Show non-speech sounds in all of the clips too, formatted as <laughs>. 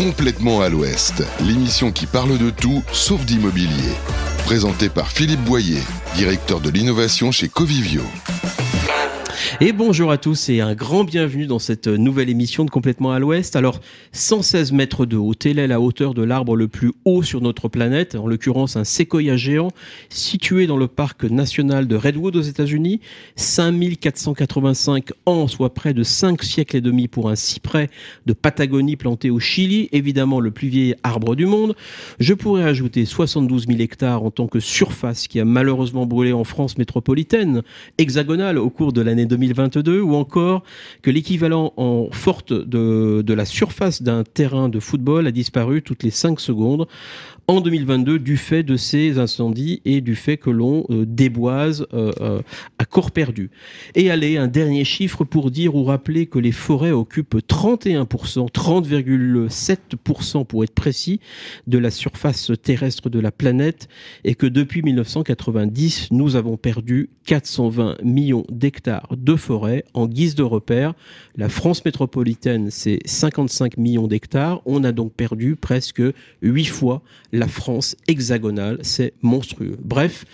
Complètement à l'Ouest, l'émission qui parle de tout sauf d'immobilier. Présentée par Philippe Boyer, directeur de l'innovation chez Covivio. Et bonjour à tous et un grand bienvenue dans cette nouvelle émission de Complètement à l'Ouest. Alors, 116 mètres de haut, telle est la hauteur de l'arbre le plus haut sur notre planète, en l'occurrence un séquoia géant situé dans le parc national de Redwood aux États-Unis. 5485 ans, soit près de 5 siècles et demi pour un cyprès de Patagonie planté au Chili, évidemment le plus vieil arbre du monde. Je pourrais ajouter 72 000 hectares en tant que surface qui a malheureusement brûlé en France métropolitaine, hexagonale au cours de l'année 2000 2022, ou encore que l'équivalent en forte de, la surface d'un terrain de football a disparu toutes les 5 secondes en 2022 du fait de ces incendies et du fait que l'on euh, déboise euh, euh, à corps perdu. Et allez, un dernier chiffre pour dire ou rappeler que les forêts occupent 31%, 30,7% pour être précis, de la surface terrestre de la planète et que depuis 1990, nous avons perdu 420 millions d'hectares de forêts en guise de repère. La France métropolitaine, c'est 55 millions d'hectares. On a donc perdu presque 8 fois la France hexagonale. C'est monstrueux. Bref,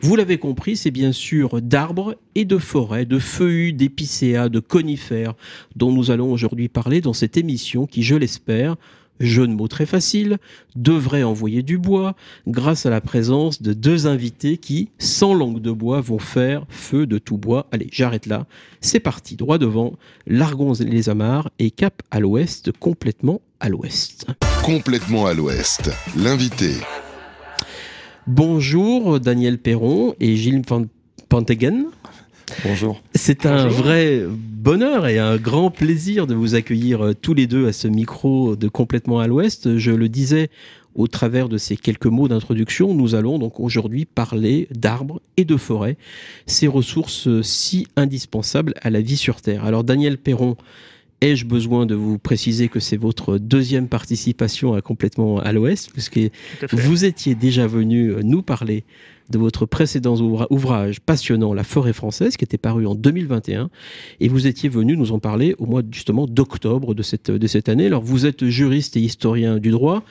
vous l'avez compris, c'est bien sûr d'arbres et de forêts, de feuillus, d'épicéas, de conifères dont nous allons aujourd'hui parler dans cette émission qui, je l'espère, jeu de mots très facile, devrait envoyer du bois grâce à la présence de deux invités qui, sans langue de bois, vont faire feu de tout bois. Allez, j'arrête là. C'est parti, droit devant, largons les amarres et cap à l'ouest, complètement à l'ouest. Complètement à l'ouest, l'invité. Bonjour Daniel Perron et Gilles Van Pantegen. Bonjour. C'est un vrai bonheur et un grand plaisir de vous accueillir euh, tous les deux à ce micro de Complètement à l'Ouest. Je le disais au travers de ces quelques mots d'introduction, nous allons donc aujourd'hui parler d'arbres et de forêts, ces ressources euh, si indispensables à la vie sur Terre. Alors Daniel Perron, Ai-je besoin de vous préciser que c'est votre deuxième participation à complètement à l'Ouest, puisque vous étiez déjà venu euh, nous parler de votre précédent ouvrage passionnant La forêt française, qui était paru en 2021, et vous étiez venu nous en parler au mois justement d'octobre de cette, de cette année. Alors vous êtes juriste et historien du droit,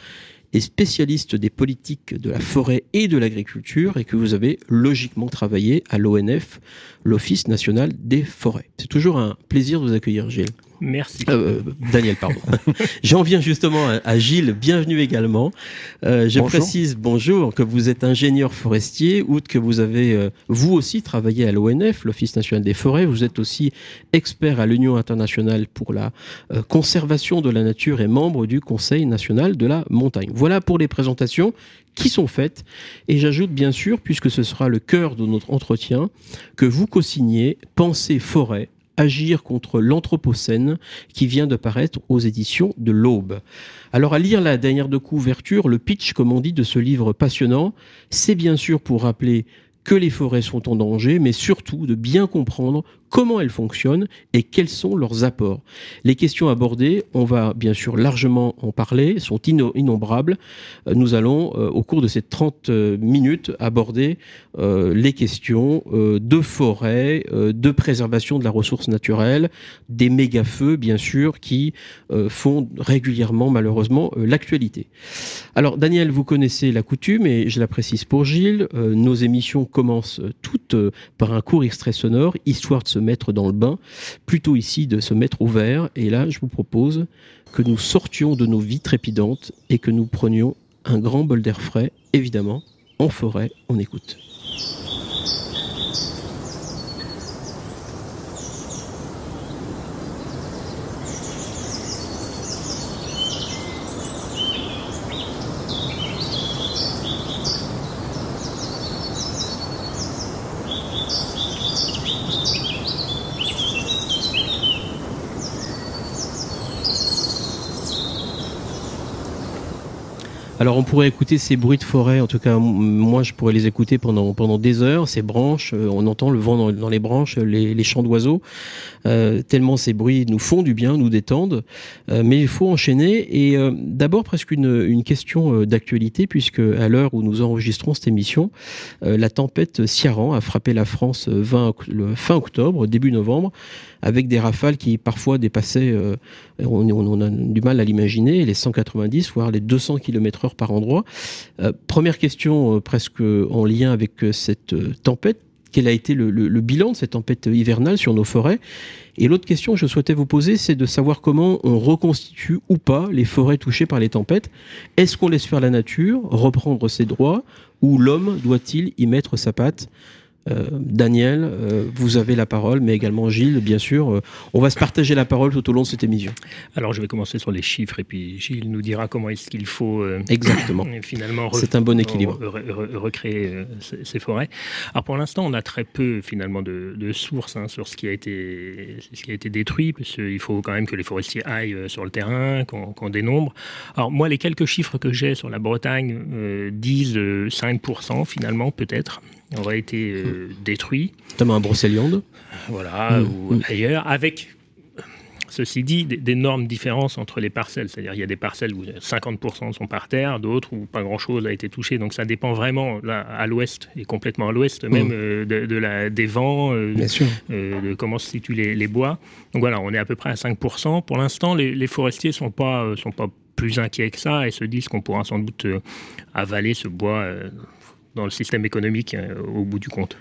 et spécialiste des politiques de la forêt et de l'agriculture et que vous avez logiquement travaillé à l'ONF, l'Office national des forêts. C'est toujours un plaisir de vous accueillir, Gilles. Merci. Euh, Daniel, pardon. <laughs> J'en viens justement à, Gilles, bienvenue également. Euh, je précise, bonjour, que vous êtes ingénieur forestier, outre que vous avez, euh, vous aussi, travaillé à l'ONF, l'Office national des forêts. Vous êtes aussi expert à l'Union internationale pour la euh, conservation de la nature et membre du Conseil national de la montagne. Voilà pour les présentations qui sont faites. Et j'ajoute bien sûr, puisque ce sera le cœur de notre entretien, que vous co-signez Pensée Forêt, Agir contre l'Anthropocène, qui vient de paraître aux éditions de l'Aube. Alors à lire la dernière de couverture, le pitch, comme on dit, de ce livre passionnant, c'est bien sûr pour rappeler que les forêts sont en danger, mais surtout de bien comprendre comment elles fonctionnent et quels sont leurs apports. Les questions abordées, on va bien sûr largement en parler, sont innombrables. Euh, nous allons, euh, au cours de ces 30 euh, minutes, aborder les questions de forêt, de préservation de la ressource naturelle, des méga-feux, bien sûr, qui font régulièrement, malheureusement, l'actualité. Alors, Daniel, vous connaissez la coutume, et je la précise pour Gilles, nos émissions commencent toutes par un court extrait sonore, histoire de se mettre dans le bain, plutôt ici de se mettre au vert. Et là, je vous propose que nous sortions de nos vies trépidantes et que nous prenions un grand bol d'air frais, évidemment, en forêt, on écoute. Alors on pourrait écouter ces bruits de forêt, en tout cas moi je pourrais les écouter pendant, pendant des heures, ces branches, euh, on entend le vent dans, les branches, les, chants d'oiseaux, euh, tellement ces bruits nous font du bien, nous détendent, euh, mais il faut enchaîner. Et d'abord presque une, une question d'actualité puisque à l'heure où nous enregistrons cette émission, la tempête Ciaran a frappé la France 20, le fin octobre, début novembre, avec des rafales qui parfois dépassaient, euh, on, a du mal à l'imaginer, les 190 voire les 200 par endroit. Euh, première question euh, presque en lien avec cette tempête, quel a été le, bilan de cette tempête hivernale sur nos forêts? Et l'autre question que je souhaitais vous poser, c'est de savoir comment on reconstitue ou pas les forêts touchées par les tempêtes. Est-ce qu'on laisse faire la nature, reprendre ses droits, ou l'homme doit-il y mettre sa patte? Euh, Daniel, euh, vous avez la parole, mais également Gilles, bien sûr. Euh, on va se partager la parole tout au long de cette émission. Alors, je vais commencer sur les chiffres et puis Gilles nous dira comment est-ce qu'il faut exactement <coughs> finalement c'est un bon équilibre recréer ces forêts. Alors pour l'instant, on a très peu finalement de, sources hein, sur ce qui a été ce qui a été détruit, parce qu'il faut quand même que les forestiers aillent sur le terrain, qu'on dénombre. Alors moi, les quelques chiffres que j'ai sur la Bretagne disent 5% finalement peut-être aurait été euh, détruit. Notamment à Brocéliande. Voilà, mm. ou mm. ailleurs, avec Ceci dit, d'énormes différences entre les parcelles. C'est-à-dire il y a des parcelles où 50% sont par terre, d'autres où pas grand-chose a été touché. Donc ça dépend vraiment, là, à l'ouest, et complètement à l'ouest même, mm. euh, de, la, des vents, euh, de comment se situent les, bois. Donc voilà, on est à peu près à 5%. Pour l'instant, les, forestiers ne sont pas, sont pas plus inquiets que ça et se disent qu'on pourra sans doute avaler ce bois dans le système économique euh, au bout du compte.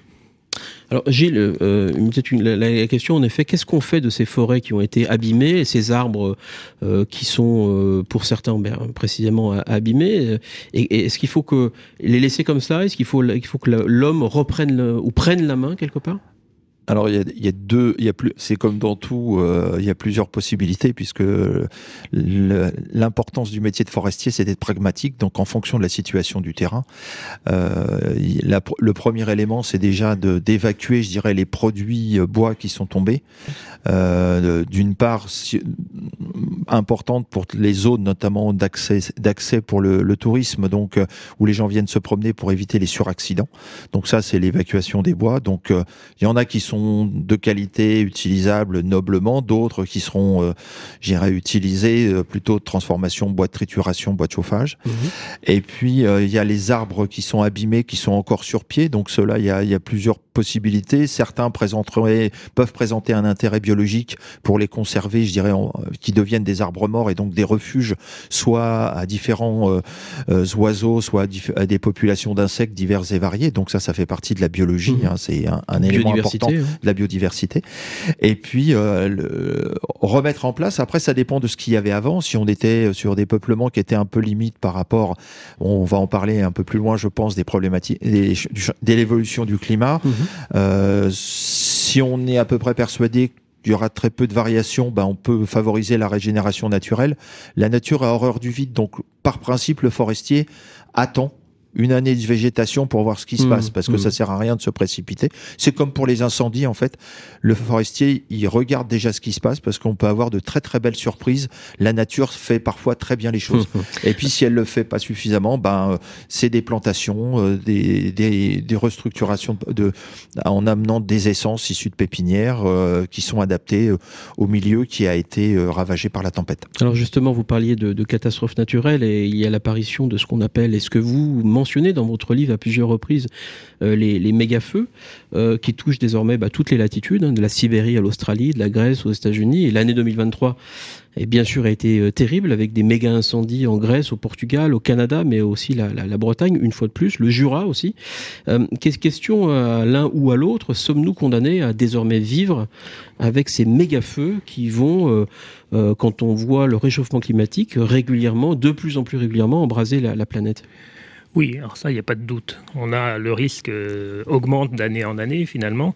Alors Gilles, euh, la, question en effet, qu'est-ce qu'on fait de ces forêts qui ont été abîmées, ces arbres euh, qui sont pour certains ben, précisément abîmés Est-ce qu'il faut que les laisser comme ça Est-ce qu'il faut, faut que l'homme reprenne ou prenne la main quelque part? Alors il y a, deux, il y a plus, c'est comme dans tout, euh, il y a plusieurs possibilités puisque l'importance du métier de forestier, c'est d'être pragmatique. Donc en fonction de la situation du terrain, euh, le premier élément, c'est déjà d'évacuer, je dirais, les produits euh, bois qui sont tombés. D'une part, importante pour les zones, notamment d'accès d'accès pour le, tourisme, donc où les gens viennent se promener pour éviter les suraccidents. Donc ça, c'est l'évacuation des bois. Donc il y en a qui sont de qualité utilisables noblement, d'autres qui seront, euh, j'irais, utilisés euh, plutôt de transformation, bois de trituration, bois de chauffage. Mhm. Et puis, euh, il y a les arbres qui sont abîmés, qui sont encore sur pied. Donc, cela, il y a, il y a plusieurs possibilités. Certains peuvent présenter un intérêt biologique pour les conserver, je dirais, qui deviennent des arbres morts et donc des refuges, soit à différents oiseaux, soit à, des populations d'insectes diverses et variées. Donc ça, ça fait partie de la biologie. Mhm. Hein. c'est un, un élément important de la biodiversité. Et puis euh, le, remettre en place. Après, ça dépend de ce qu'il y avait avant. Si on était sur des peuplements qui étaient un peu limites par rapport, on va en parler un peu plus loin, je pense, des problématiques, de l'évolution du climat. Mhm. Euh, si on est à peu près persuadé qu'il y aura très peu de variations, ben on peut favoriser la régénération naturelle. La nature a horreur du vide, donc par principe, le forestier attend une année de végétation pour voir ce qui se mmh, passe, parce que mmh. ça sert à rien de se précipiter. C'est comme pour les incendies, en fait. Le forestier, il regarde déjà ce qui se passe, parce qu'on peut avoir de très très belles surprises. La nature fait parfois très bien les choses. Mmh, Et puis si elle le fait pas suffisamment, ben euh, c'est des plantations, euh, des, des, des, restructurations de, en amenant des essences issues de pépinières euh, qui sont adaptées au milieu qui a été ravagé par la tempête. Alors justement, vous parliez de, de catastrophes naturelles et il y a l'apparition de ce qu'on appelle, est-ce que vous mentionné dans votre livre à plusieurs reprises euh, les, méga-feux euh, qui touchent désormais bah, toutes les latitudes, hein, de la Sibérie à l'Australie, de la Grèce aux États-Unis. Et l'année 2023 et bien sûr a été euh, terrible avec des méga incendies en Grèce, au Portugal, au Canada, mais aussi la, Bretagne une fois de plus, le Jura aussi. Question à l'un ou à l'autre, sommes-nous condamnés à désormais vivre avec ces méga feux qui vont, quand on voit le réchauffement climatique régulièrement, de plus en plus régulièrement, embraser la planète? Oui, alors ça, il n'y a pas de doute. On a le risque euh, augmente d'année en année finalement,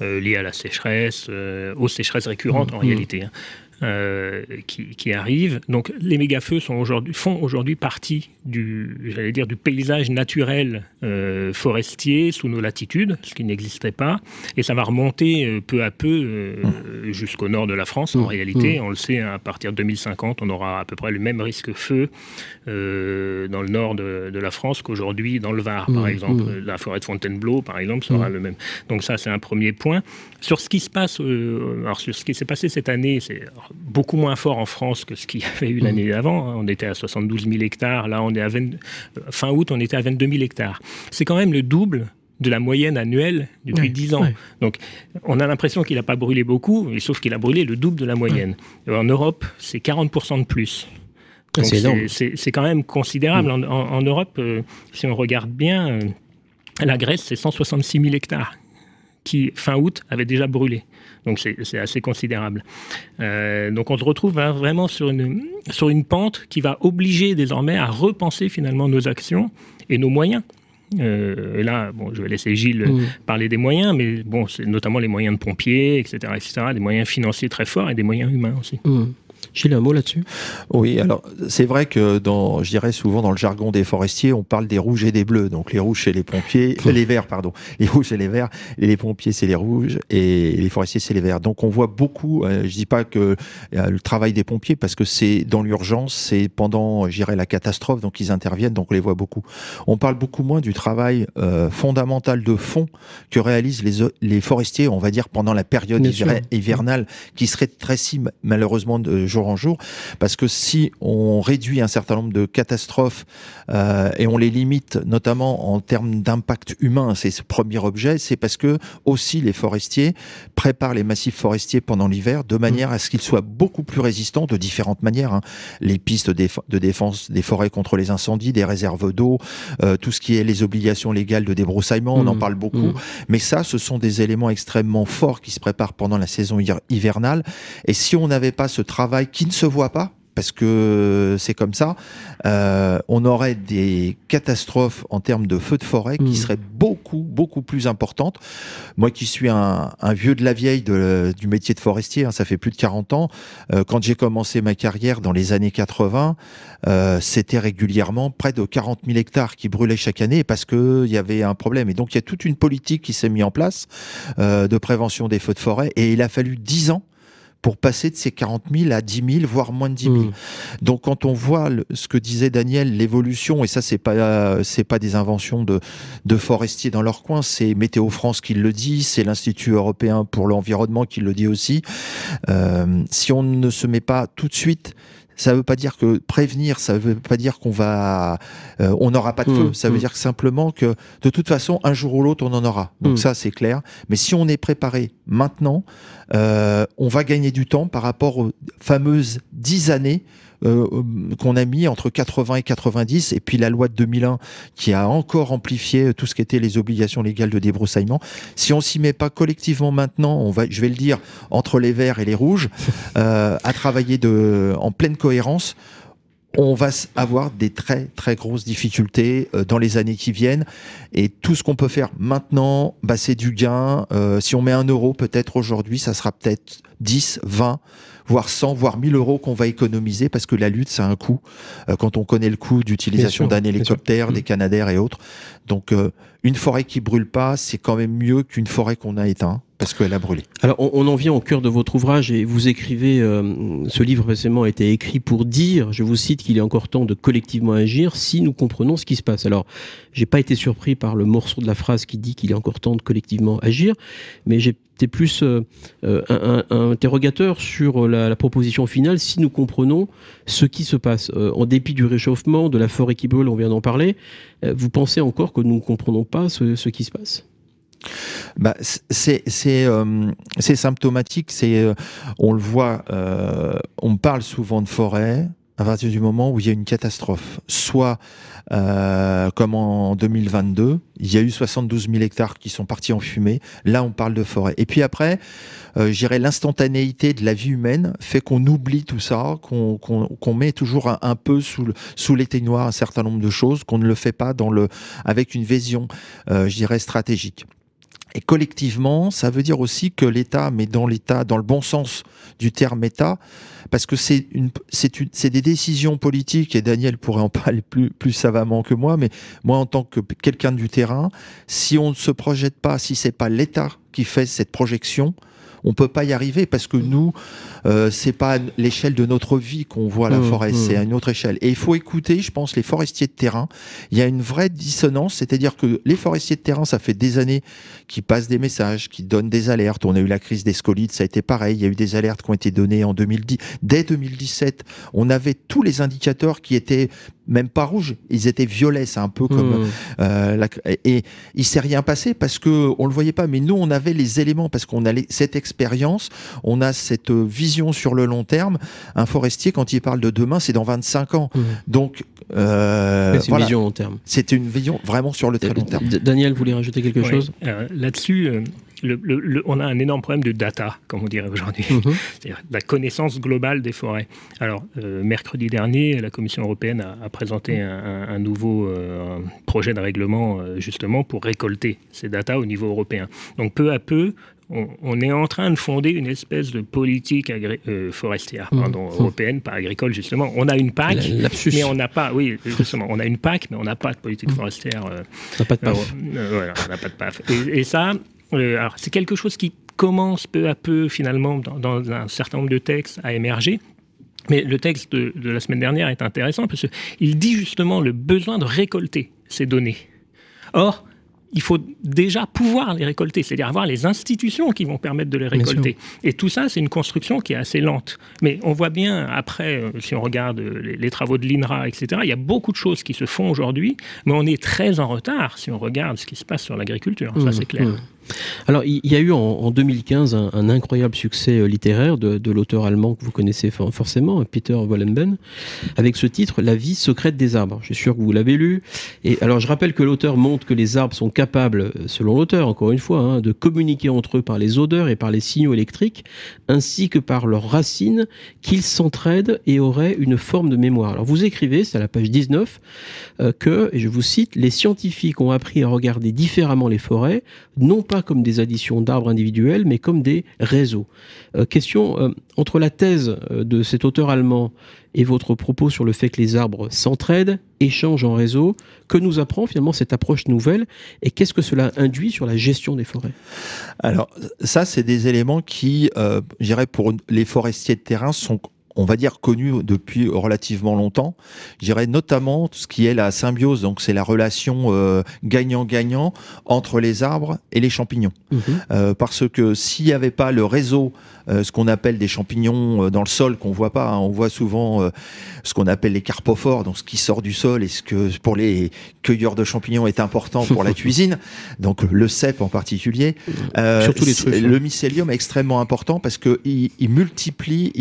euh, lié à la sécheresse, euh, aux sécheresses récurrentes en mmh. réalité. Hein. qui, qui, arrivent. Donc les méga-feux sont aujourd'hui, font aujourd'hui partie du, j'allais dire, du paysage naturel forestier sous nos latitudes, ce qui n'existait pas. Et ça va remonter peu à peu mmh. jusqu'au nord de la France. En mmh. réalité, mmh. on le sait, à partir de 2050, on aura à peu près le même risque feu dans le nord de, de la France qu'aujourd'hui dans le Var, par exemple. La forêt de Fontainebleau, par exemple, sera le même. Donc ça, c'est un premier point. Sur ce qui se passe, alors sur ce qui s'est passé cette année, c'est beaucoup moins fort en France que ce qu'il y avait eu l'année d'avant. Hein. On était à 72 000 hectares. Là, on est à fin août, on était à 22 000 hectares. C'est quand même le double de la moyenne annuelle depuis 10 ans. Donc, on a l'impression qu'il n'a pas brûlé beaucoup, sauf qu'il a brûlé le double de la moyenne. En Europe, c'est 40% de plus. C'est quand même considérable. Mm. En, Europe, euh, si on regarde bien, euh, la Grèce, c'est 166 000 hectares qui, fin août, avaient déjà brûlé. Donc c'est assez considérable. Euh, donc on se retrouve hein, vraiment sur une, sur une pente qui va obliger désormais à repenser finalement nos actions et nos moyens. Euh, et là, bon, je vais laisser Gilles mmh. parler des moyens, mais bon, c'est notamment les moyens de pompiers, etc., etc., des moyens financiers très forts et des moyens humains aussi. Mmh. Gilles, un mot là-dessus? Oui, alors c'est vrai que dans, je dirais souvent dans le jargon des forestiers, on parle des rouges et des bleus. Donc les rouges c'est les pompiers, les verts pardon, les rouges c'est les verts, et les pompiers c'est les rouges et les forestiers c'est les verts. Donc on voit beaucoup. Euh, je dis pas que euh, le travail des pompiers parce que c'est dans l'urgence, c'est pendant, je dirais la catastrophe, donc ils interviennent, donc on les voit beaucoup. On parle beaucoup moins du travail euh, fondamental de fond que réalisent les, les forestiers, on va dire pendant la période hivernale, qui serait très si malheureusement de jour en jour, parce que si on réduit un certain nombre de catastrophes euh, et on les limite, notamment en termes d'impact humain, c'est ce premier objet, c'est parce que aussi les forestiers préparent les massifs forestiers pendant l'hiver de manière à ce qu'ils soient beaucoup plus résistants de différentes manières. Hein. Les pistes de défense des forêts contre les incendies, des réserves d'eau, euh, tout ce qui est les obligations légales de débroussaillement, on en mmh. parle beaucoup. Mmh. Mais ça, ce sont des éléments extrêmement forts qui se préparent pendant la saison hivernale. Et si on n'avait pas ce travail qui ne se voit pas, parce que c'est comme ça, euh, on aurait des catastrophes en termes de feux de forêt qui mmh. seraient beaucoup, beaucoup plus importantes. Moi qui suis un, vieux de la vieille du métier de forestier, hein, ça fait plus de 40 ans, euh, quand j'ai commencé ma carrière dans les années 80, euh, c'était régulièrement près de 40 000 hectares qui brûlaient chaque année parce qu'il y avait un problème. Et donc il y a toute une politique qui s'est mise en place de prévention des feux de forêt et il a fallu 10 ans pour passer de ces 40 000 à 10 000, voire moins de 10 000. Hmm. Donc, quand on voit ce que disait Daniel, l'évolution, et ça, c'est pas, c'est pas des inventions de, de forestiers dans leur coin, c'est Météo France qui le dit, c'est l'Institut européen pour l'environnement qui le dit aussi. Euh, si on ne se met pas tout de suite ça ne veut pas dire que prévenir, ça ne veut pas dire qu'on va, euh, on n'aura pas de feu. Mmh, ça veut mmh. dire simplement que de toute façon, un jour ou l'autre, on en aura. Donc mmh. ça, c'est clair. Mais si on est préparé maintenant, euh, on va gagner du temps par rapport aux fameuses dix années euh, qu'on a mis entre 80 et 90, et puis la loi de 2001 qui a encore amplifié tout ce qui était les obligations légales de débroussaillement. Si on s'y met pas collectivement maintenant, on va, je vais le dire, entre les verts et les rouges, <laughs> euh, à travailler de, en pleine cohérence, on va avoir des très très grosses difficultés euh, dans les années qui viennent. Et tout ce qu'on peut faire maintenant, bah, c'est du gain. Euh, si on met un euro peut-être aujourd'hui, ça sera peut-être 10, 20 voire 100, voire 1000 euros qu'on va économiser parce que la lutte, ça a un coût. Euh, quand on connaît le coût d'utilisation d'un hélicoptère, des mm. canadaires et autres. Donc, une forêt qui brûle pas, c'est quand même mieux qu'une forêt qu'on a éteint parce qu'elle a brûlé. Alors, on, en vient au cœur de votre ouvrage et vous écrivez, euh, ce livre précisément a été écrit pour dire, je vous cite, qu'il est encore temps de collectivement agir si nous comprenons ce qui se passe. Alors, j'ai pas été surpris par le morceau de la phrase qui dit qu'il est encore temps de collectivement agir, mais j'étais plus euh, euh, un, interrogateur sur la, proposition finale si nous comprenons ce qui se passe. en dépit du réchauffement, de la forêt qui brûle, on vient d'en parler, vous pensez encore que nous ne comprenons pas ce qui se passe? Bah, c'est euh, c'est symptomatique. C'est euh, on le voit. Euh, on parle souvent de forêt à partir du moment où il y a une catastrophe. Soit comme en 2022, il y a eu 72 000 hectares qui sont partis en fumée. Là, on parle de forêt. Et puis après, j'irais l'instantanéité de la vie humaine fait qu'on oublie tout ça, qu'on met toujours un, peu sous, le, sous l'éteignoir un certain nombre de choses, qu'on ne le fait pas dans le avec une vision, je stratégique. Et collectivement, ça veut dire aussi que l'État, mais dans l'État, dans le bon sens du terme État, parce que c'est une, c'est des décisions politiques, et Daniel pourrait en <laughs> parler plus, plus savamment que moi, mais moi, en tant que quelqu'un du terrain, si on ne se projette pas, si c'est pas l'État qui fait cette projection, on peut pas y arriver parce que nous, euh, c'est pas l'échelle de notre vie qu'on voit la mmh, forêt, c'est mmh. à une autre échelle. Et il faut écouter, je pense, les forestiers de terrain. Il y a une vraie dissonance, c'est-à-dire que les forestiers de terrain, ça fait des années qu'ils passent des messages, qu'ils donnent des alertes. On a eu la crise des scolides, ça a été pareil. Il y a eu des alertes qui ont été données en 2010. Dès 2017, on avait tous les indicateurs qui étaient même pas rouges, ils étaient violets. C'est un peu comme mmh. euh, la, et il s'est rien passé parce que on le voyait pas. Mais nous, on avait les éléments parce qu'on a cette expérience, on a cette vision sur le long terme. Un forestier, quand il parle de demain, c'est dans 25 ans. Mmh. Donc, euh, c'est une vision long terme. C'est une vision vraiment sur le très long terme. Daniel, vous voulez rajouter quelque chose? Euh, Là-dessus, euh, le, on a un énorme problème de data, comme on dirait aujourd'hui, mmh. <laughs> c'est-à-dire la connaissance globale des forêts. Alors, mercredi dernier, la Commission européenne a, présenté mmh. un, un nouveau projet de règlement justement pour récolter ces datas au niveau européen. Donc, peu à peu, on, est en train de fonder une espèce de politique euh, forestière, pardon, mmh. européenne, pas agricole justement. On a une PAC, mais on n'a pas, oui, <laughs> justement, on a une PAC, mais on n'a pas de politique forestière. Euh, on n'a pas de PAF. Euh, voilà, on n'a pas de PAF. Et, ça, alors c'est quelque chose qui commence peu à peu finalement dans, un certain nombre de textes à émerger. Mais le texte de, de la semaine dernière est intéressant parce qu'il dit justement le besoin de récolter ces données. Or, il faut déjà pouvoir les récolter, c'est-à-dire avoir les institutions qui vont permettre de les récolter. Et tout ça, c'est une construction qui est assez lente. Mais on voit bien, après, euh, si on regarde les, travaux de l'INRA, etc., il y a beaucoup de choses qui se font aujourd'hui, mais on est très en retard si on regarde ce qui se passe sur l'agriculture. ça, mmh, c'est clair. Mmh. Alors, il y a eu en, 2015 un, incroyable succès euh, littéraire de, l'auteur allemand que vous connaissez forcément, Peter Wollenben, avec ce titre La vie secrète des arbres. Je suis sûr que vous l'avez lu. Et alors, je rappelle que l'auteur montre que les arbres sont capables, euh, selon l'auteur, encore une fois, hein, de communiquer entre eux par les odeurs et par les signaux électriques, ainsi que par leurs racines, qu'ils s'entraident et auraient une forme de mémoire. Alors, vous écrivez, c'est à la page 19, euh, que, et je vous cite, les scientifiques ont appris à regarder différemment les forêts, non comme des additions d'arbres individuels, mais comme des réseaux. Euh, question, euh, entre la thèse euh, de cet auteur allemand et votre propos sur le fait que les arbres s'entraident, échangent en réseau, que nous apprend finalement cette approche nouvelle et qu'est-ce que cela induit sur la gestion des forêts? Alors ça, c'est des éléments qui, je dirais, pour les forestiers de terrain sont on va dire connu depuis relativement longtemps. Je dirais notamment ce qui est la symbiose, donc c'est la relation euh, gagnant-gagnant entre les arbres et les champignons. Mhm. Euh, parce que s'il n'y avait pas le réseau, ce qu'on appelle des champignons dans le sol qu'on voit pas, hein, on voit souvent ce qu'on appelle les carpophores, donc ce qui sort du sol et ce que pour les cueilleurs de champignons est important pour la <laughs> cuisine, donc le cep en particulier. Surtout les. Le mycélium est extrêmement important parce que il, il multiplie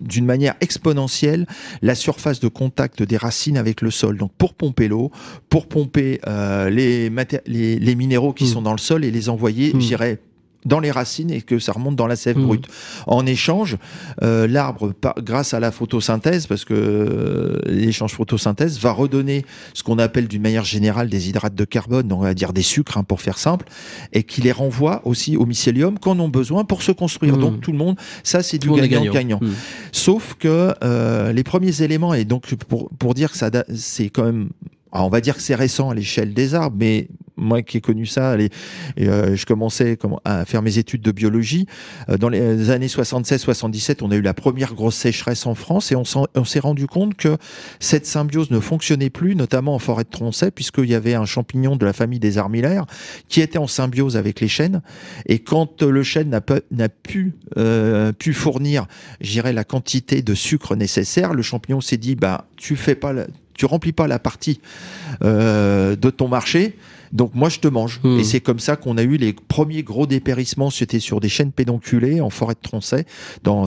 d'une manière exponentielle la surface de contact des racines avec le sol. Donc pour pomper l'eau, pour pomper euh, les, les, minéraux qui hmm. sont dans le sol et les envoyer, mmh. j'irais dans les racines et que ça remonte dans la sève mmh. brute. En échange, euh, l'arbre, grâce à la photosynthèse, parce que euh, l'échange photosynthèse va redonner ce qu'on appelle d'une manière générale des hydrates de carbone, donc on va dire des sucres hein, pour faire simple, et qui les renvoie aussi au mycélium quand on a besoin pour se construire. Donc mmh. tout le monde, ça c'est du gagnant-gagnant. Mmh. Sauf que euh, les premiers éléments, et donc pour, pour dire que ça c'est quand même on va dire que c'est récent à l'échelle des arbres, mais moi qui ai connu ça, et, euh, je commençais à faire mes études de biologie. Euh, dans les années 76-77, on a eu la première grosse sécheresse en France et on s'est rendu compte que cette symbiose ne fonctionnait plus, notamment en forêt de Troncet, puisqu'il y avait un champignon de la famille des armillaires qui était en symbiose avec les chênes. Et quand le chêne n'a pu, euh, pu fournir, j'irais, la quantité de sucre nécessaire, le champignon s'est dit, bah, tu fais pas, tu remplis pas la partie euh, de ton marché, donc moi je te mange. Hmm. Et c'est comme ça qu'on a eu les premiers gros dépérissements, c'était sur des chaînes pédonculées en forêt de Troncet, dans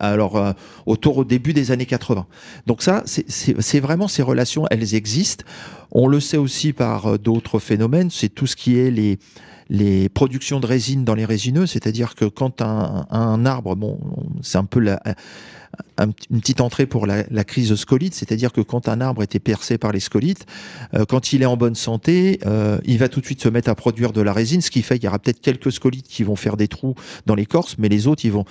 alors euh, autour au début des années 80. Donc ça, c'est vraiment ces relations, elles existent. On le sait aussi par euh, d'autres phénomènes, c'est tout ce qui est les les productions de résine dans les résineux, c'est-à-dire que quand un, un arbre, bon, c'est un peu la, une petite entrée pour la, crise scolite, c'est-à-dire que quand un arbre était percé par les scolites, euh, quand il est en bonne santé, euh, il va tout de suite se mettre à produire de la résine, ce qui fait qu'il y aura peut-être quelques scolites qui vont faire des trous dans l'écorce, mais les autres, ils vont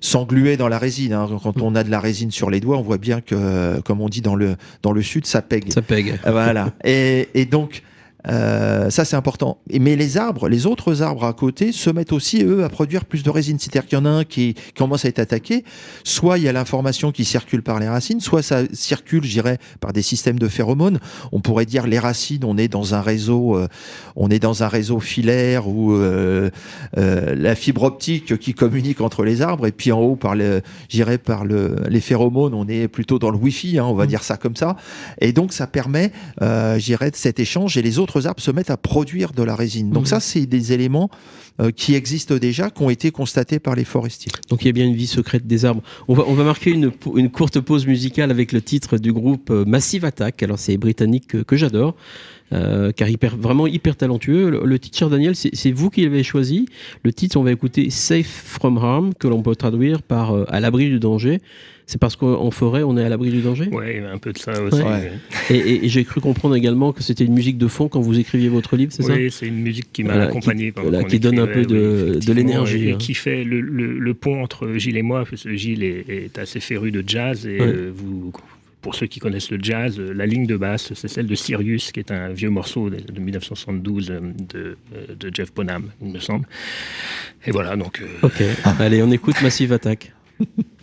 s'engluer dans la résine. Hein. Quand on a de la résine sur les doigts, on voit bien que, comme on dit dans le, dans le sud, ça pègue. Ça pègue. Voilà. Et, et donc, euh, ça, c'est important. Mais les arbres, les autres arbres à côté, se mettent aussi, eux, à produire plus de résine. C'est-à-dire qu'il y en a un qui, commence à être attaqué. Soit il y a l'information qui circule par les racines, soit ça circule, je dirais, par des systèmes de phéromones. On pourrait dire les racines, on est dans un réseau, euh, on est dans un réseau filaire ou euh, la fibre optique qui communique entre les arbres. Et puis en haut, par le, j'irais par le, les phéromones, on est plutôt dans le Wi-Fi, hein, on va mmh. dire ça comme ça. Et donc ça permet, euh, j'irais, de cet échange. Et les autres arbres se mettent à produire de la résine. Donc mhm. ça, c'est des éléments euh, qui existent déjà, qui ont été constatés par les forestiers. Donc il y a bien une vie secrète des arbres. On va, on va marquer une, une courte pause musicale avec le titre du groupe euh, Massive Attack. Alors c'est britannique que, j'adore. Euh, car hyper, vraiment hyper talentueux. Le, titre, cher Daniel, c'est vous qui l'avez choisi. Le titre, on va écouter Safe from Harm, que l'on peut traduire par À l'abri du danger. C'est parce qu'en forêt, on est à l'abri du danger? Oui, un peu de ça aussi. Et, j'ai cru comprendre également que c'était une musique de fond quand vous écriviez votre livre, c'est ça? Oui, c'est une musique qui m'a accompagné. Qui, qui donne un peu de, de l'énergie. Et, hein. qui fait le, le, pont entre Gilles et moi, parce que Gilles est, assez féru de jazz et euh, vous pour ceux qui connaissent le jazz, euh, la ligne de basse, c'est celle de Sirius, qui est un vieux morceau de, 1972 euh, de, de, Jeff Bonham, il me semble. Et voilà, donc. Ok, allez, on écoute Massive Attack. <laughs>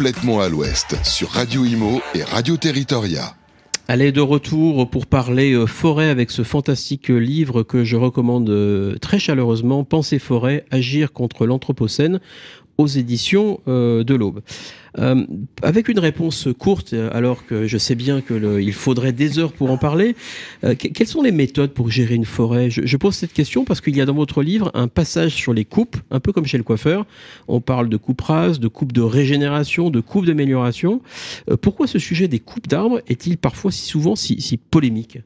complètement à l'ouest sur Radio Imo et Radio Territoria. Allez, de retour pour parler euh, forêt avec ce fantastique livre que je recommande euh, très chaleureusement, Penser forêt, agir contre l'anthropocène aux éditions euh, de l'Aube. Euh, avec une réponse courte, alors que je sais bien qu'il faudrait des heures pour en parler, euh, quelles sont les méthodes pour gérer une forêt? Je, pose cette question parce qu'il y a dans votre livre un passage sur les coupes, un peu comme chez le coiffeur. On parle de coupe rase, de coupe de régénération, de coupe d'amélioration. pourquoi ce sujet des coupes d'arbres est-il parfois si souvent si, si polémique?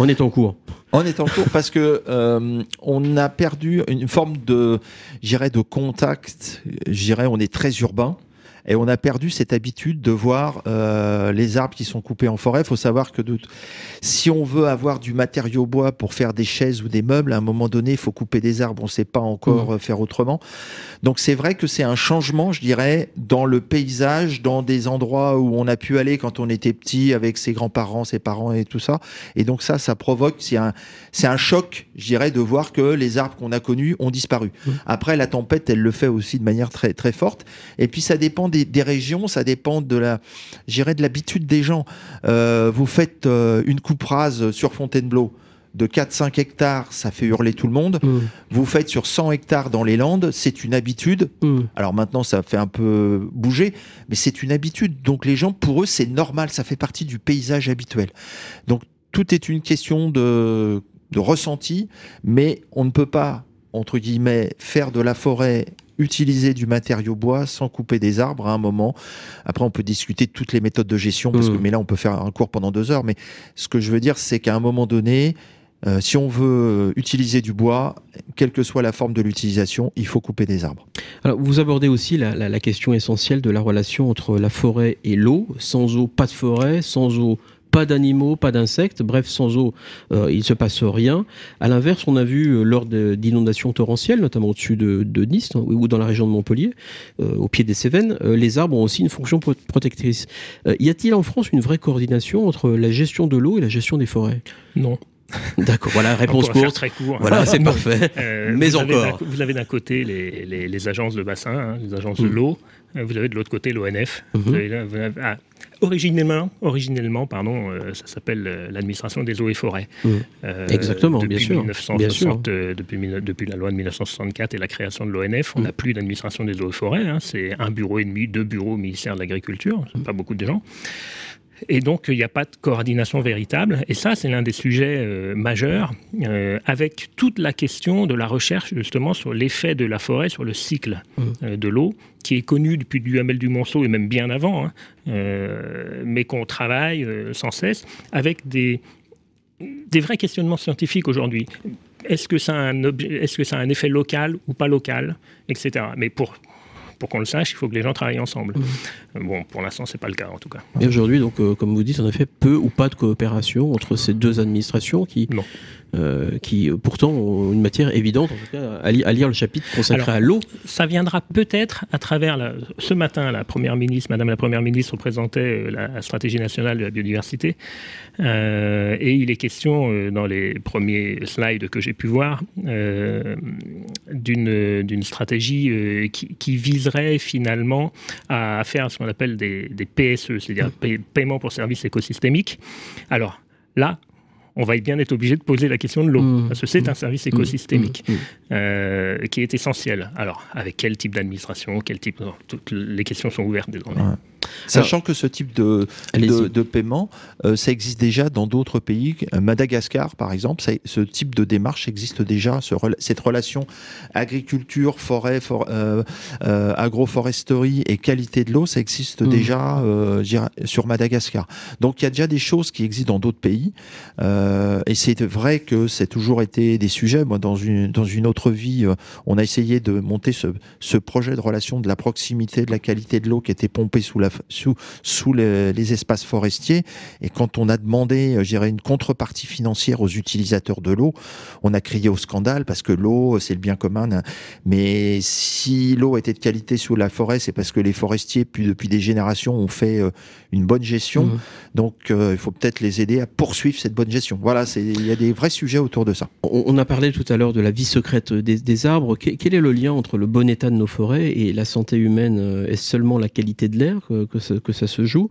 On est en cours. On est en cours <laughs> parce que euh, on a perdu une forme de, j'irais, de contact. J'irais, on est très urbain. Et on a perdu cette habitude de voir euh, les arbres qui sont coupés en forêt. Il faut savoir que de, si on veut avoir du matériau bois pour faire des chaises ou des meubles, à un moment donné, il faut couper des arbres. On ne sait pas encore mmh. euh, faire autrement. Donc c'est vrai que c'est un changement, je dirais, dans le paysage, dans des endroits où on a pu aller quand on était petit avec ses grands-parents, ses parents et tout ça. Et donc ça, ça provoque, c'est un, c'est un choc, je dirais, de voir que les arbres qu'on a connus ont disparu. Mmh. Après, la tempête, elle le fait aussi de manière très très forte. Et puis ça dépend des des, régions, ça dépend de la, de l'habitude des gens. Euh, vous faites euh, une coupe rase sur Fontainebleau de 4-5 hectares, ça fait hurler tout le monde. Mmh. Vous faites sur 100 hectares dans les Landes, c'est une habitude. Mmh. Alors maintenant, ça fait un peu bouger, mais c'est une habitude. Donc les gens, pour eux, c'est normal, ça fait partie du paysage habituel. Donc tout est une question de de ressenti, mais on ne peut pas, entre guillemets, faire de la forêt utiliser du matériau bois sans couper des arbres à un moment. Après, on peut discuter de toutes les méthodes de gestion, parce que, mmh. mais là, on peut faire un cours pendant deux heures. Mais ce que je veux dire, c'est qu'à un moment donné, euh, si on veut utiliser du bois, quelle que soit la forme de l'utilisation, il faut couper des arbres. Alors, vous abordez aussi la, la, question essentielle de la relation entre la forêt et l'eau. Sans eau, pas de forêt. Sans eau, pas d'animaux, pas d'insectes, bref, sans eau, euh, il ne se passe rien. À l'inverse, on a vu euh, lors d'inondations torrentielles, notamment au-dessus de, Nice hein, ou dans la région de Montpellier, euh, au pied des Cévennes, les arbres ont aussi une fonction protectrice. y a-t-il en France une vraie coordination entre la gestion de l'eau et la gestion des forêts? Non. D'accord, voilà, réponse courte. Très court. Voilà, <laughs> c'est parfait. Mais encore. vous avez d'un côté les, les, agences de bassin, hein, les agences de mm. l'eau. Vous avez de l'autre côté l'ONF. Ah, Originellement, originellement pardon, euh, ça s'appelle euh, l'administration des eaux et forêts. Mmh. Euh, Exactement, bien sûr. bien sûr. depuis, depuis, la loi de 1964 et la création de l'ONF, on n'a mmh. plus d'administration des eaux et forêts. Hein. c'est un bureau et demi, deux bureaux au ministère de l'Agriculture, mmh. pas beaucoup de gens. Et donc, il n'y a pas de coordination véritable. Et ça, c'est l'un des sujets euh, majeurs, euh, avec toute la question de la recherche, justement, sur l'effet de la forêt sur le cycle mmh. euh, de l'eau, qui est connu depuis Duhamel du Monceau et même bien avant, hein, mais qu'on travaille sans cesse, avec des, des vrais questionnements scientifiques aujourd'hui. Est-ce que, ça a un est-ce que ça a un effet local ou pas local, etc. Mais pour pour qu'on le sache, il faut que les gens travaillent ensemble. Mmh. Bon, pour l'instant, c'est pas le cas en tout cas. Et aujourd'hui, donc, euh, comme vous dites, en effet, peu ou pas de coopération entre ces deux administrations qui, euh, qui pourtant ont une matière évidente, en tout cas, à, lire le chapitre consacré à l'eau. Ça viendra peut-être à travers la, ce matin, la première ministre, Madame la première ministre présentait euh, la stratégie nationale de la biodiversité, euh, et il est question dans les premiers slides que j'ai pu voir d'une d'une stratégie qui, qui, viserait finalement à faire ce qu'on appelle des, des PSE, c'est-à-dire paiement pour services écosystémiques. Alors là, on va bien être obligé de poser la question de l'eau, mmh. parce que c'est un service mmh. écosystémique mmh. Euh, qui est essentiel. Alors, avec quel type d'administration, quel type... toutes les questions sont ouvertes désormais. Sachant que ce type de, de, paiement, euh, ça existe déjà dans d'autres pays. Madagascar, par exemple, ce type de démarche existe déjà. cette relation agriculture, forêt, euh, euh, agroforesterie et qualité de l'eau, ça existe mmh. déjà sur Madagascar. Donc il y a déjà des choses qui existent dans d'autres pays. et c'est vrai que c'est toujours été des sujets. Moi, dans une, dans une autre vie, on a essayé de monter ce, ce projet de relation de la proximité, de la qualité de l'eau qui était pompée sous la sous, sous les, espaces forestiers. Et quand on a demandé, euh, je dirais, une contrepartie financière aux utilisateurs de l'eau, on a crié au scandale parce que l'eau, c'est le bien commun. Mais si l'eau était de qualité sous la forêt, c'est parce que les forestiers, puis depuis des générations, ont fait euh, une bonne gestion. Mmh. Donc, euh, il faut peut-être les aider à poursuivre cette bonne gestion. Voilà, il y a des vrais sujets autour de ça. On, a parlé tout à l'heure de la vie secrète des, arbres. Quel est le lien entre le bon état de nos forêts et la santé humaine? Est-ce seulement la qualité de l'air que, ça, se joue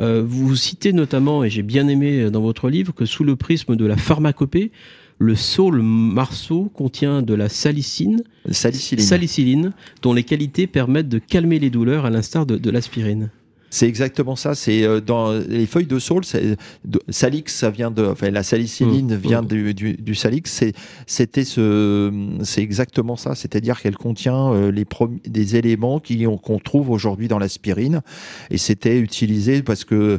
euh, Vous citez notamment, et j'ai bien aimé dans votre livre, que sous le prisme de la pharmacopée, le saule marceau contient de la salicine, salicyline. salicyline, dont les qualités permettent de calmer les douleurs à l'instar de l'aspirine. C'est exactement ça. C'est euh, dans les feuilles de saule, salix, ça vient de, enfin, la salicyline mmh. vient mmh. du, du, salix. C'était ce, c'est exactement ça. C'est-à-dire qu'elle contient euh, les des éléments qui qu'on trouve aujourd'hui dans l'aspirine, et c'était utilisé parce que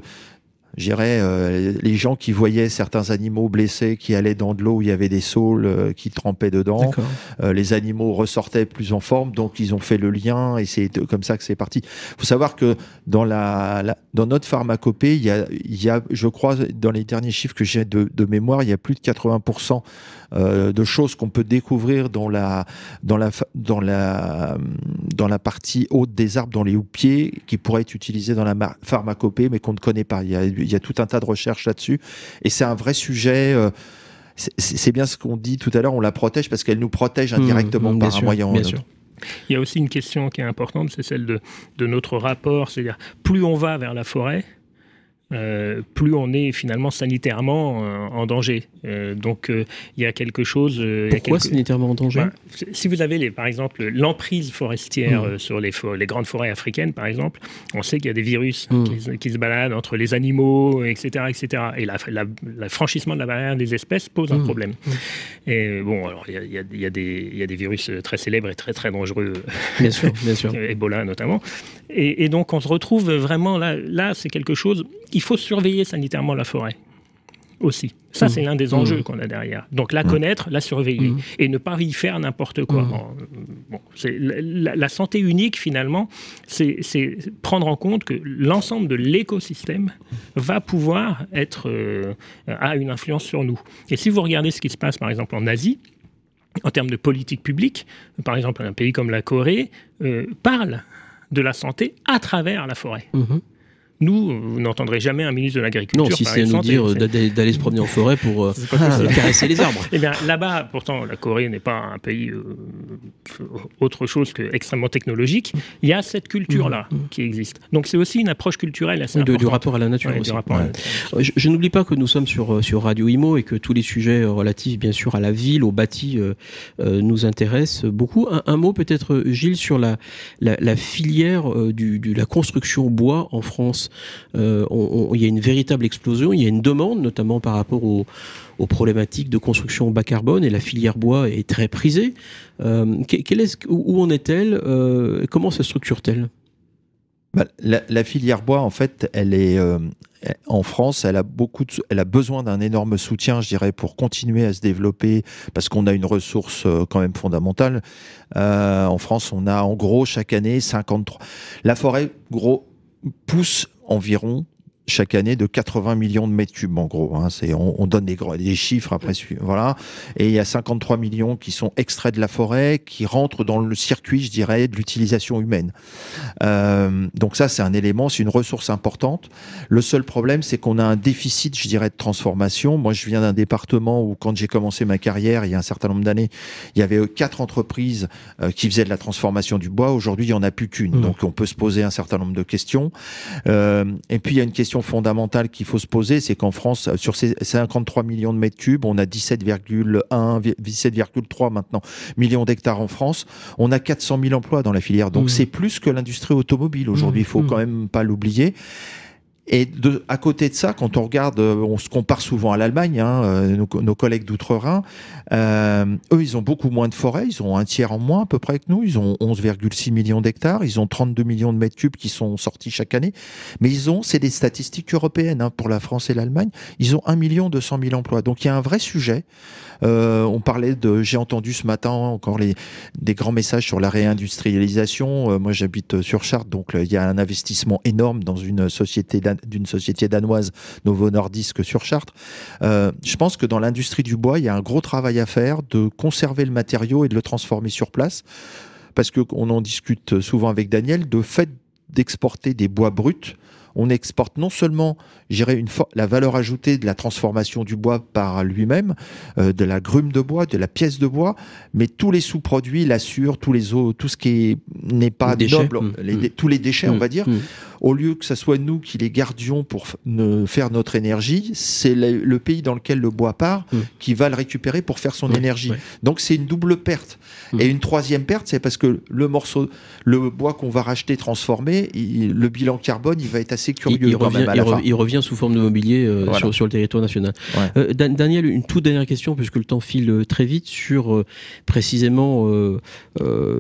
j'irais euh, les gens qui voyaient certains animaux blessés qui allaient dans de l'eau où il y avait des saules euh, qui trempaient dedans, euh, les animaux ressortaient plus en forme, donc ils ont fait le lien et c'est comme ça que c'est parti. Il faut savoir que dans la, dans notre pharmacopée, il y a, y a, je crois, dans les derniers chiffres que j'ai de, de mémoire, il y a plus de 80% euh, de choses qu'on peut découvrir dans la, dans, la, dans, la, dans la partie haute des arbres, dans les houppiers, qui pourraient être utilisées dans la pharmacopée, mais qu'on ne connaît pas. Il y, a, il y a tout un tas de recherches là-dessus. Et c'est un vrai sujet. Euh, c'est bien ce qu'on dit tout à l'heure, on la protège parce qu'elle nous protège indirectement mmh, par un moyen ou un autre. Il y a aussi une question qui est importante, c'est celle de, de notre rapport, c'est-à-dire plus on va vers la forêt, euh, plus on est finalement sanitairement euh, en danger. Euh, donc il y a quelque chose. Pourquoi sanitairement en danger? Bah, Si vous avez les, par exemple l'emprise forestière mmh. sur les, les, grandes forêts africaines, par exemple, on sait qu'il y a des virus mmh. qui, se baladent entre les animaux, etc. etc. et le franchissement de la barrière des espèces pose un mmh. problème. Et bon, alors il y, y, y, a des virus très célèbres et très très dangereux. Bien sûr, bien sûr. <laughs> Ebola notamment. Et, et, donc on se retrouve vraiment là, là c'est quelque chose il faut surveiller sanitairement la forêt aussi. Ça, c'est mmh. l'un des mmh. enjeux qu'on a derrière. Donc, la mmh. connaître, la surveiller et ne pas y faire n'importe quoi. Bon, la, santé unique, finalement, c'est prendre en compte que l'ensemble de l'écosystème va pouvoir être euh, a une influence sur nous. Et si vous regardez ce qui se passe, par exemple, en Asie, en termes de politique publique, par exemple, un pays comme la Corée euh, parle de la santé à travers la forêt. Nous, vous n'entendrez jamais un ministre de l'Agriculture. Non, si c'est nous dire d'aller se promener en forêt pour euh, <laughs> <laughs> caresser les arbres. Eh bien, là-bas, pourtant, la Corée n'est pas un pays euh, autre chose que extrêmement technologique. Il y a cette culture-là mmh, mmh. qui existe. Donc, c'est aussi une approche culturelle assez de, Du rapport à la nature aussi. Je, n'oublie pas que nous sommes sur, euh, sur Radio Imo et que tous les sujets relatifs, bien sûr, à la ville, au bâti, nous intéressent beaucoup. Un, mot peut-être, Gilles, sur la, la, filière du, de la construction bois en France. Euh, il y a une véritable explosion, il y a une demande, notamment par rapport aux, problématiques de construction bas carbone, et la filière bois est très prisée. Euh, est, où en est-elle euh, Comment se structure-t-elle? Bah, la, filière bois, en fait, elle est en France, elle a beaucoup, elle a besoin d'un énorme soutien, je dirais, pour continuer à se développer, parce qu'on a une ressource quand même fondamentale. en France, on a en gros chaque année 53. La forêt, gros, pousse environ chaque année de 80 millions de mètres cubes en gros. Hein. C'est, on, donne des, des, chiffres après, voilà. Et il y a 53 millions qui sont extraits de la forêt, qui rentrent dans le circuit, je dirais, de l'utilisation humaine. Euh, donc ça, c'est un élément, c'est une ressource importante. Le seul problème, c'est qu'on a un déficit, je dirais, de transformation. Moi, je viens d'un département où, quand j'ai commencé ma carrière, il y a un certain nombre d'années, il y avait quatre entreprises euh, qui faisaient de la transformation du bois. Aujourd'hui, il y en a plus qu'une. Mmh. Donc, on peut se poser un certain nombre de questions. Euh, et puis, il y a une question fondamentale qu'il faut se poser, c'est qu'en France, sur ces 53 millions de mètres cubes, on a 17,1, 17,3 maintenant millions d'hectares en France. On a 400 000 emplois dans la filière. Donc, mmh. c'est plus que l'industrie automobile aujourd'hui. Il mmh. faut mmh. quand même pas l'oublier. Et de, à côté de ça, quand on regarde, euh, on se compare souvent à l'Allemagne, hein, euh, nos, collègues d'outre-Rhin, euh, eux, ils ont beaucoup moins de forêts, ils ont un tiers en moins à peu près que nous, ils ont 11,6 millions d'hectares, ils ont 32 millions de mètres cubes qui sont sortis chaque année, mais ils ont, c'est des statistiques européennes hein, pour la France et l'Allemagne, ils ont 1 million 200 000 emplois. Donc il y a un vrai sujet. Euh, on parlait de, j'ai entendu ce matin encore les, des grands messages sur la réindustrialisation. Euh, moi, j'habite sur Chartres, donc il y a un investissement énorme dans une société d'une société danoise Novo Nordisk sur Chartres. Euh, je pense que dans l'industrie du bois, il y a un gros travail à faire de conserver le matériau et de le transformer sur place. Parce qu'on en discute souvent avec Daniel, de fait d'exporter des bois bruts, on exporte non seulement une la valeur ajoutée de la transformation du bois par lui-même, euh, de la grume de bois, de la pièce de bois, mais tous les sous-produits, l'assure, tous les eaux, tout ce qui n'est pas noble, mmh, mmh. tous les déchets, on mmh, va dire, au lieu que ce soit nous qui les gardions pour faire notre énergie, c'est le, pays dans lequel le bois part qui va le récupérer pour faire son énergie. Donc c'est une double perte. Et une troisième perte, c'est parce que le morceau, le bois qu'on va racheter transformé, le bilan carbone, il va être assez curieux il, revient, il, revient, sous forme de mobilier euh, sur, le territoire national. Euh, Daniel, une toute dernière question, puisque le temps file euh, très vite, sur précisément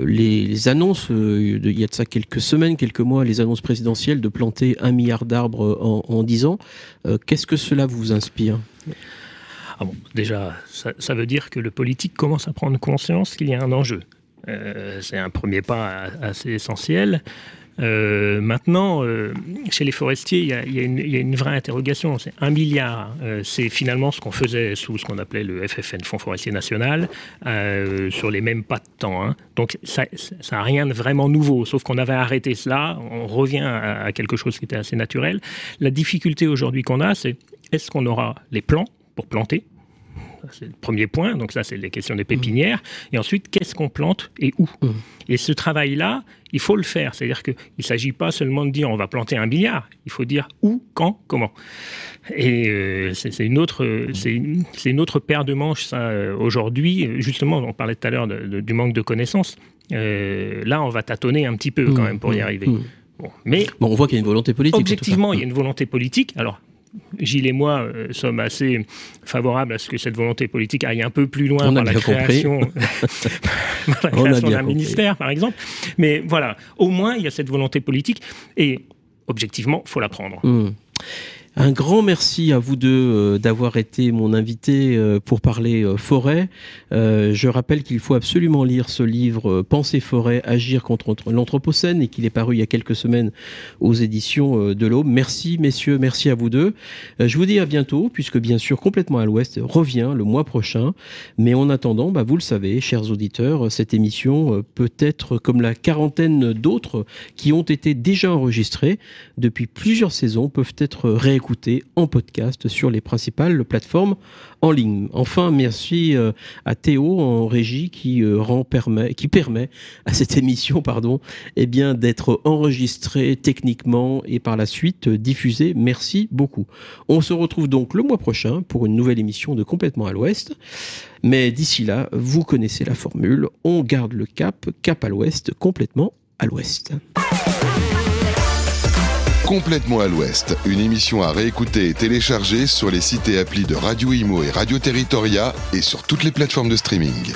les, annonces, il y a de ça quelques semaines, quelques mois, les annonces présidentielles de planter un milliard d'arbres en, en 10 ans. Qu'est-ce que cela vous inspire? Ah bon, déjà, ça, veut dire que le politique commence à prendre conscience qu'il y a un enjeu. c'est un premier pas assez essentiel. Euh, maintenant, euh, chez les forestiers, il y, a, une, vraie interrogation. C'est un milliard. Euh, c'est finalement ce qu'on faisait sous ce qu'on appelait le FFN, Fonds forestier national, sur les mêmes pas de temps. Hein. Donc ça n'a rien de vraiment nouveau, sauf qu'on avait arrêté cela. On revient à, à quelque chose qui était assez naturel. La difficulté aujourd'hui qu'on a, c'est est-ce qu'on aura les plans pour planter c'est le premier point. Donc ça, c'est les questions des pépinières. Et ensuite, qu'est-ce qu'on plante et où mmh. Et ce travail-là, il faut le faire. C'est-à-dire qu'il ne s'agit pas seulement de dire on va planter un billard. Il faut dire où, quand, comment. Et euh, c'est une autre, c'est une, autre paire de manches ça euh, aujourd'hui. Justement, on parlait tout à l'heure du manque de connaissances. Euh, là, on va tâtonner un petit peu quand mmh, même pour y mmh, arriver. Bon, mais bon, on voit qu'il y a une volonté politique. Objectivement, il y a une volonté politique. Alors, Gilles et moi euh, sommes assez favorables à ce que cette volonté politique aille un peu plus loin par la, création, <laughs> d'un ministère, par exemple. Mais voilà, au moins, il y a cette volonté politique et objectivement, il faut la prendre. Mmh. Un grand merci à vous deux euh, d'avoir été mon invité euh, pour parler euh, forêt. je rappelle qu'il faut absolument lire ce livre Penser forêt, agir contre l'anthropocène et qu'il est paru il y a quelques semaines aux éditions de l'Aube. Merci messieurs, merci à vous deux. je vous dis à bientôt puisque bien sûr complètement à l'ouest revient le mois prochain. Mais en attendant, bah, vous le savez, chers auditeurs, cette émission peut être comme la quarantaine d'autres qui ont été déjà enregistrées depuis plusieurs saisons peuvent être réécoutées écouter en podcast sur les principales plateformes en ligne. Enfin, merci euh, à Théo en régie qui euh, rend permet, qui permet <laughs> à cette émission, pardon, eh bien d'être enregistrée techniquement et par la suite diffusée. Merci beaucoup. On se retrouve donc le mois prochain pour une nouvelle émission de Complètement à l'Ouest. Mais d'ici là, vous connaissez la formule. On garde le cap, cap à l'Ouest, complètement à l'Ouest. Complètement à l'Ouest, une émission à réécouter et télécharger sur les sites et applis de Radio Imo et Radio Territoria et sur toutes les plateformes de streaming.